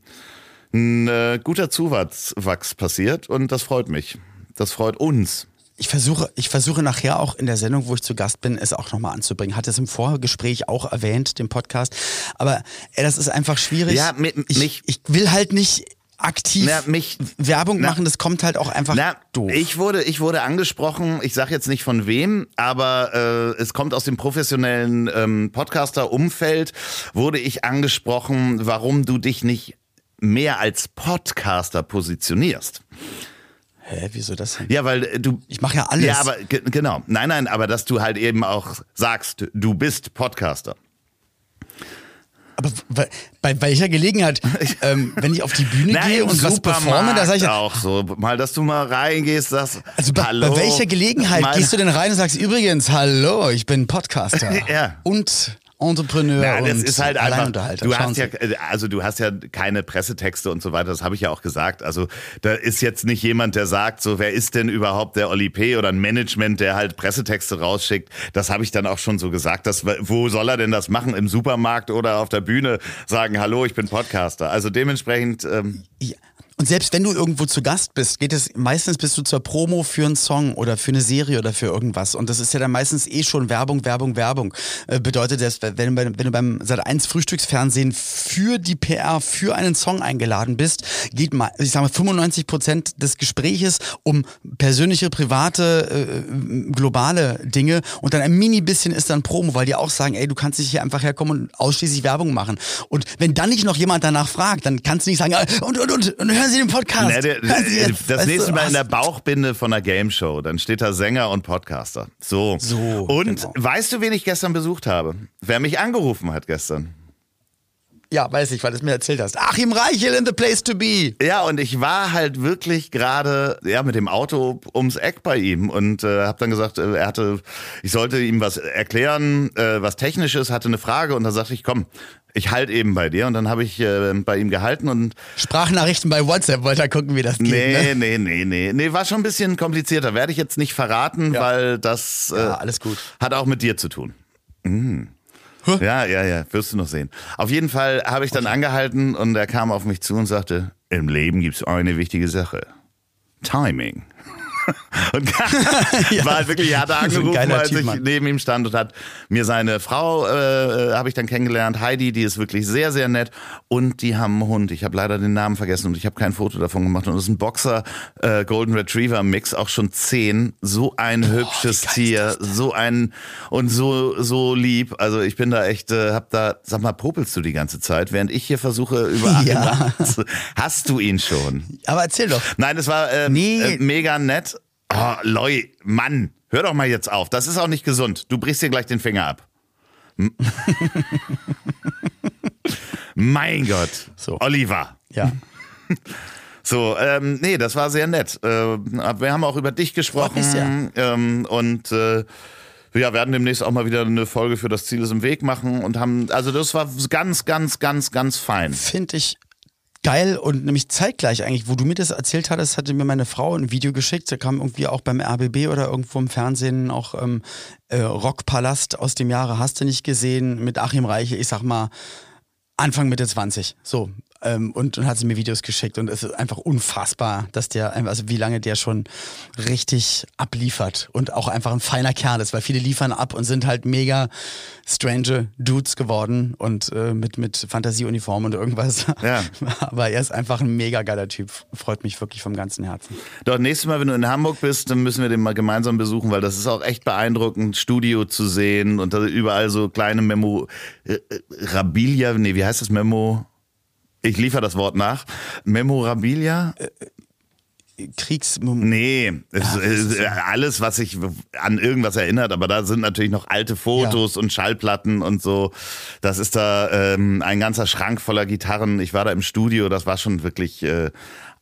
S1: ein äh, guter Zuwachs Wachs passiert und das freut mich. Das freut uns.
S2: Ich versuche, ich versuche nachher auch in der Sendung, wo ich zu Gast bin, es auch nochmal anzubringen. Hat es im Vorgespräch auch erwähnt, dem Podcast. Aber ey, das ist einfach schwierig.
S1: Ja, mi-
S2: ich,
S1: mich-
S2: ich will halt nicht aktiv
S1: Na, mich-
S2: Werbung
S1: na-
S2: machen, das kommt halt auch einfach
S1: Na,
S2: doof.
S1: ich wurde, ich wurde angesprochen, ich sage jetzt nicht von wem, aber äh, es kommt aus dem professionellen ähm, Podcaster-Umfeld, wurde ich angesprochen, warum du dich nicht mehr als Podcaster positionierst.
S2: Hä, wieso das denn?
S1: Ja, weil äh, du.
S2: Ich mache ja alles.
S1: Ja, aber ge- genau. Nein, nein, aber dass du halt eben auch sagst, du bist Podcaster.
S2: Aber bei, welcher Gelegenheit, ähm, wenn ich auf die Bühne
S1: Na,
S2: gehe und was performe, da sage ich,
S1: auch so. Mal, dass du mal reingehst, sagst,
S2: also bei,
S1: hallo.
S2: bei welcher Gelegenheit gehst du denn rein und sagst, übrigens, hallo, ich bin Podcaster
S1: Ja.
S2: und Entrepreneur
S1: Ja, das
S2: und
S1: ist halt einfach. Du hast ja, äh, also du hast ja keine Pressetexte und so weiter. Das habe ich ja auch gesagt. Also da ist jetzt nicht jemand, der sagt, so wer ist denn überhaupt der Oli P. oder ein Management, der halt Pressetexte rausschickt. Das habe ich dann auch schon so gesagt. Das, wo soll er denn das machen? Im Supermarkt oder auf der Bühne sagen, hallo, ich bin Podcaster. Also dementsprechend. Ähm,
S2: Ja, Und selbst wenn du irgendwo zu Gast bist, geht es meistens bist du zur Promo für einen Song oder für eine Serie oder für irgendwas. Und das ist ja dann meistens eh schon Werbung, Werbung, Werbung. Äh, bedeutet das, wenn, wenn du beim Sat 1 Frühstücksfernsehen für die PR, für einen Song eingeladen bist, geht mal, ich sage mal, 95 Prozent des Gespräches um persönliche, private, äh, globale Dinge und dann ein mini bisschen ist dann Promo, weil die auch sagen, ey, du kannst nicht hier einfach herkommen und ausschließlich Werbung machen. Und wenn dann nicht noch jemand danach fragt, dann kannst du nicht sagen, und, und, und, und hören Sie den Podcast.
S1: Nee, der,
S2: der,
S1: das nächste Mal in der Bauchbinde von einer Game Show, dann steht da Sänger und Podcaster. So.
S2: So,
S1: Und
S2: genau.
S1: weißt du, wen ich gestern besucht habe? Wer mich angerufen hat gestern?
S2: Ja, weiß ich, weil du es mir erzählt hast. Achim Reichel in the place to be.
S1: Ja, und ich war halt wirklich gerade ja mit dem Auto ums Eck bei ihm und äh, habe dann gesagt, äh, er hatte, ich sollte ihm was erklären, äh, was technisches, hatte eine Frage und dann sagte ich, komm, ich halt eben bei dir und dann habe ich äh, bei ihm gehalten und
S2: Sprachnachrichten bei WhatsApp, wollte er gucken, wie das geht.
S1: nee,
S2: Ne?
S1: nee, nee, nee, nee, war schon ein bisschen komplizierter, werde ich jetzt nicht verraten,
S2: Ja.
S1: weil das äh,
S2: Ja, alles gut.
S1: hat auch mit dir zu tun. Ja, ja, ja, wirst du noch sehen. Auf jeden Fall habe ich dann angehalten und er kam auf mich zu und sagte, im Leben gibt es eine wichtige Sache. Timing. Und war halt wirklich, er hat
S2: so ein
S1: angerufen, als ich
S2: Mann.
S1: neben ihm stand und hat mir seine Frau, äh, habe ich dann kennengelernt, Heidi, die ist wirklich sehr, sehr nett und die haben einen Hund. Ich habe leider den Namen vergessen und ich habe kein Foto davon gemacht und das ist ein Boxer äh, Golden Retriever Mix, auch schon zehn. So ein hübsches
S2: wie geil
S1: Tier, so ein und so so lieb. Also ich bin da echt, äh, hab da, sag mal, popelst du die ganze Zeit, während ich hier versuche über
S2: Ja.
S1: Hast du ihn schon?
S2: Aber erzähl doch.
S1: Nein, es war ähm,
S2: Nee.
S1: äh, mega nett. Oh, Loi, Mann, hör doch mal jetzt auf. Das ist auch nicht gesund. Du brichst dir gleich den Finger ab. Mein Gott.
S2: So.
S1: Oliver.
S2: Ja.
S1: So, ähm, nee, das war sehr nett. Äh, wir haben auch über dich gesprochen.
S2: mich sehr.
S1: Ähm, und äh, ja, werden demnächst auch mal wieder eine Folge für das Ziel ist im Weg machen und haben, also das war ganz, ganz, ganz, ganz fein.
S2: Finde ich geil und nämlich zeitgleich eigentlich, wo du mir das erzählt hattest, hatte mir meine Frau ein Video geschickt. Da kam irgendwie auch beim RBB oder irgendwo im Fernsehen auch ähm, äh, Rockpalast aus dem Jahre Hast du nicht gesehen mit Achim Reiche, ich sag mal Anfang Mitte 20. So. Ähm, und, und hat sie mir Videos geschickt und es ist einfach unfassbar, dass der, einfach- also wie lange der schon richtig abliefert und auch einfach ein feiner Kerl ist, weil viele liefern ab und sind halt mega strange Dudes geworden und äh, mit, mit Fantasieuniform und irgendwas.
S1: Ja.
S2: Aber er ist einfach ein mega geiler Typ. Freut mich wirklich vom ganzen Herzen.
S1: Doch, nächstes Mal, wenn du in Hamburg bist, dann müssen wir den mal gemeinsam besuchen, weil das ist auch echt beeindruckend, Studio zu sehen und da überall so kleine Memo, äh, äh, Rabilia, nee, wie heißt das Memo? Ich liefere das Wort nach. Memorabilia?
S2: Kriegs...
S1: Nee, es, ist alles, was sich an irgendwas erinnert, aber da sind natürlich noch alte Fotos und Schallplatten und so. Das ist da ähm, ein ganzer Schrank voller Gitarren. Ich war da im Studio, das war schon wirklich äh,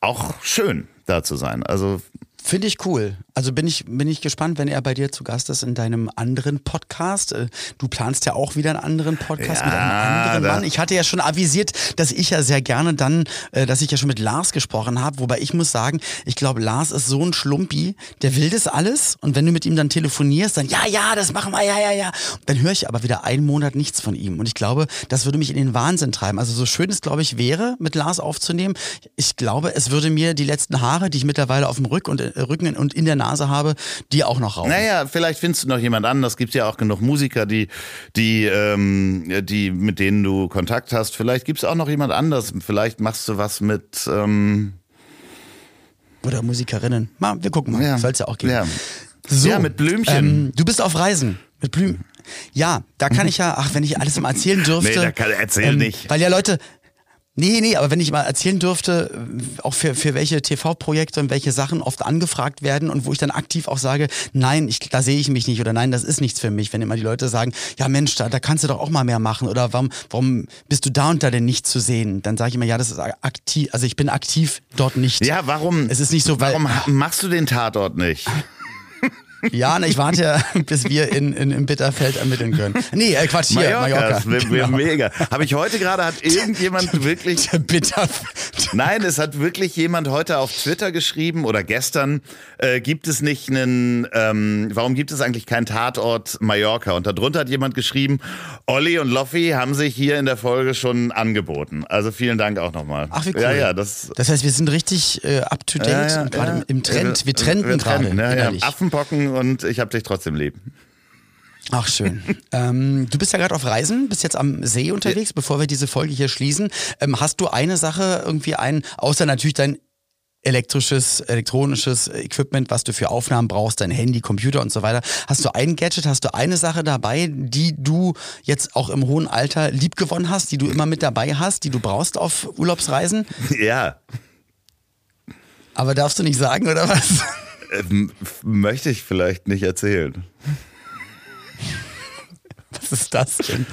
S1: auch schön, da zu sein. Also
S2: Finde ich cool. Also bin ich, bin ich gespannt, wenn er bei dir zu Gast ist in deinem anderen Podcast. Äh, Du planst ja auch wieder einen anderen Podcast mit einem
S1: Ja,
S2: anderen
S1: da-
S2: Mann. Ich hatte ja schon avisiert, dass ich ja sehr gerne dann, äh, dass ich ja schon mit Lars gesprochen habe. Wobei ich muss sagen, ich glaube, Lars ist so ein Schlumpi, der will das alles. Und wenn du mit ihm dann telefonierst, dann ja, ja, das machen wir, ja, ja, ja. Dann höre ich aber wieder einen Monat nichts von ihm. Und ich glaube, das würde mich in den Wahnsinn treiben. Also so schön es, glaube ich, wäre, mit Lars aufzunehmen. Ich glaube, es würde mir die letzten Haare, die ich mittlerweile auf dem Rück und, äh, Rücken und in der Nase habe, die auch noch rauchen.
S1: Naja, vielleicht findest du noch jemand anders. Gibt ja auch genug Musiker, die, die, ähm, die, mit denen du Kontakt hast. Vielleicht gibt es auch noch jemand anders. Vielleicht machst du was mit. Ähm,
S2: Oder Musikerinnen. Mal, wir gucken mal.
S1: Ja.
S2: Soll es ja auch geben.
S1: Ja.
S2: So,
S1: Ja, mit Blümchen.
S2: Ähm, du bist auf Reisen. Mit Blümchen. Ja, da kann ich ja, ach, wenn ich alles mal erzählen dürfte.
S1: Nee, da kann- erzähl nicht.
S2: Weil ja Leute, Nee, nee, aber wenn ich mal erzählen dürfte, äh, auch für, für welche TV-Projekte und welche Sachen oft angefragt werden und wo ich dann aktiv auch sage, nein, ich, da sehe ich mich nicht oder nein, das ist nichts für mich. Wenn immer die Leute sagen, ja Mensch, da, da kannst du doch auch mal mehr machen oder warum, warum bist du da und da denn nicht zu sehen? Dann sage ich immer, ja, das ist aktiv, also ich bin aktiv dort nicht.
S1: Ja, warum?
S2: Es ist nicht so, weil-
S1: Warum machst du den Tatort nicht?
S2: Ja, ne, ich warte ja, bis wir in, in, in Bitterfeld ermitteln können. Nee, äh, Quatsch, hier,
S1: Mallorca.
S2: Mallorca. Genau.
S1: mega. Habe ich heute gerade, hat irgendjemand wirklich.
S2: Bitter.
S1: Nein, es hat wirklich jemand heute auf Twitter geschrieben oder gestern, äh, gibt es nicht einen, ähm, warum gibt es eigentlich keinen Tatort Mallorca? Und darunter hat jemand geschrieben, Olli und Loffi haben sich hier in der Folge schon angeboten. Also vielen Dank auch nochmal.
S2: Ach, wie cool.
S1: Ja, ja, das.
S2: Das heißt, wir sind richtig äh, up to date
S1: Ja, ja,
S2: und gerade
S1: ja.
S2: im- Trend. Wir trenden
S1: Wir
S2: gerade
S1: trenden, ja, ja.
S2: innerlich.
S1: Und ich hab dich trotzdem lieb.
S2: Ach schön. ähm, du bist ja gerade auf Reisen, bist jetzt am See unterwegs, bevor wir diese Folge hier schließen. Ähm, hast du eine Sache irgendwie ein, außer natürlich dein elektrisches, elektronisches Equipment, was du für Aufnahmen brauchst, dein Handy, Computer und so weiter. Hast du ein Gadget, hast du eine Sache dabei, die du jetzt auch im hohen Alter liebgewonnen hast, die du immer mit dabei hast, die du brauchst auf Urlaubsreisen?
S1: Ja.
S2: Aber darfst du nicht sagen, oder was?
S1: F- möchte ich vielleicht nicht erzählen.
S2: Was ist das denn?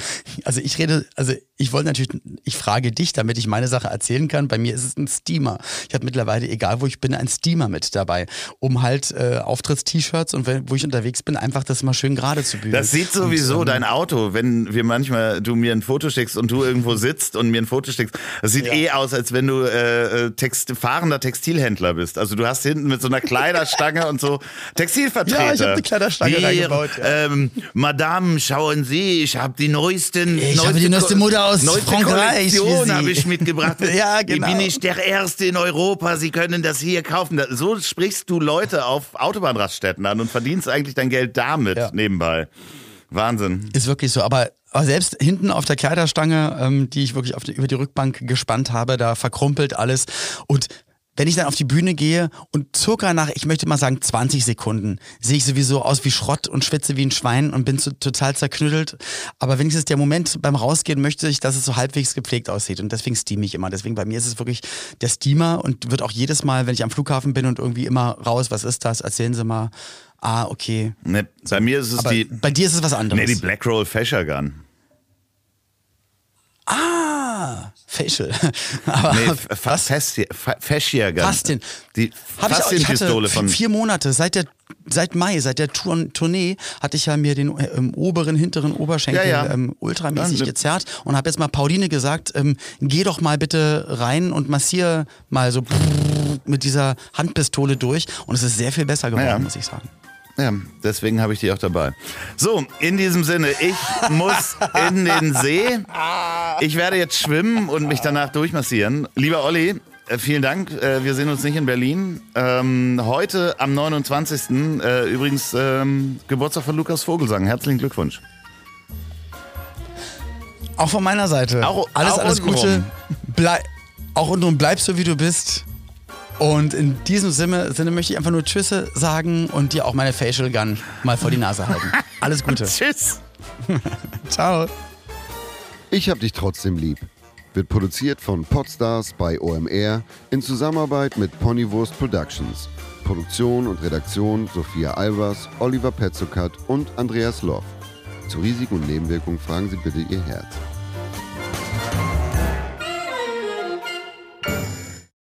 S2: Also ich rede, also ich wollte natürlich, ich frage dich, damit ich meine Sache erzählen kann. Bei mir ist es ein Steamer. Ich habe mittlerweile, egal wo ich bin, ein Steamer mit dabei, um halt äh, Auftritts-T-Shirts und wenn, wo ich unterwegs bin, einfach das mal schön gerade zu bügeln.
S1: Das sieht sowieso
S2: Und, ähm,
S1: dein Auto, wenn wir manchmal du mir ein Foto schickst und du irgendwo sitzt und mir ein Foto schickst. Das sieht
S2: Ja.
S1: eh aus, als wenn du äh, äh, Text, fahrender Textilhändler bist. Also du hast hinten mit so einer Kleiderstange und so Textilvertreter.
S2: Ja, ich hab eine Kleiderstange
S1: Hier,
S2: reingebaut, ja.
S1: Ähm, Madame, schauen Sie, ich habe die neuesten.
S2: Ich habe die neueste Mode aus
S1: neueste
S2: Frankreich Sie.
S1: habe ich mitgebracht.
S2: Ja, genau.
S1: Bin ich der Erste in Europa? Sie können das hier kaufen. So sprichst du Leute auf Autobahnraststätten an und verdienst eigentlich dein Geld damit
S2: Ja.
S1: nebenbei. Wahnsinn.
S2: Ist wirklich so, aber, aber selbst hinten auf der Kleiderstange, ähm, die ich wirklich auf die, über die Rückbank gespannt habe, da verkrumpelt alles. Und wenn ich dann auf die Bühne gehe und circa nach, ich möchte mal sagen, 20 Sekunden, sehe ich sowieso aus wie Schrott und schwitze wie ein Schwein und bin so, total zerknüttelt. Aber wenigstens der Moment beim Rausgehen möchte ich, dass es so halbwegs gepflegt aussieht. Und deswegen steame ich immer. Deswegen bei mir ist es wirklich der Steamer und wird auch jedes Mal, wenn ich am Flughafen bin und irgendwie immer raus, was ist das? Erzählen Sie mal. Ah, okay.
S1: Ne, bei mir ist es
S2: Aber
S1: die,
S2: bei dir ist es was anderes.
S1: nee, die Black Roll Fasher Gun.
S2: Ah, Facial. Aber
S1: Nee, Fa- Fascia Fa- Fascia Gun.
S2: Fastin.
S1: Die Faszienpistole von.
S2: vier Monate, seit der seit Mai, seit der Tour, Tournee, hatte ich ja mir den äh, ähm, oberen, hinteren Oberschenkel
S1: Ja, ja.
S2: Ähm, ultramäßig
S1: Ja,
S2: gezerrt und habe jetzt mal Pauline gesagt, ähm, geh doch mal bitte rein und massier mal so mit dieser Handpistole durch und es ist sehr viel besser geworden, muss ich sagen.
S1: Ja, deswegen habe ich die auch dabei. So, in diesem Sinne, ich muss in den See. Ich werde jetzt schwimmen und mich danach durchmassieren. Lieber Olli, äh, vielen Dank. Äh, Wir sehen uns nicht in Berlin. Ähm, heute am 29. Äh, übrigens ähm, Geburtstag von Lukas Vogelsang. Herzlichen Glückwunsch.
S2: Auch von meiner Seite.
S1: Auch-
S2: alles,
S1: auch
S2: alles. Gute. Blei auch untenrum bleibst so, wie du bist. Und in diesem Sinne, Sinne möchte ich einfach nur Tschüsse sagen und dir auch meine Facial Gun mal vor die Nase halten. Alles Gute.
S1: Tschüss.
S2: Ciao.
S3: Ich hab dich trotzdem lieb. Wird produziert von Podstars bei OMR in Zusammenarbeit mit Ponywurst Productions. Produktion und Redaktion Sophia Albers, Oliver Petzokat und Andreas Loff. Zu Risiken und Nebenwirkungen fragen Sie bitte Ihr Herz.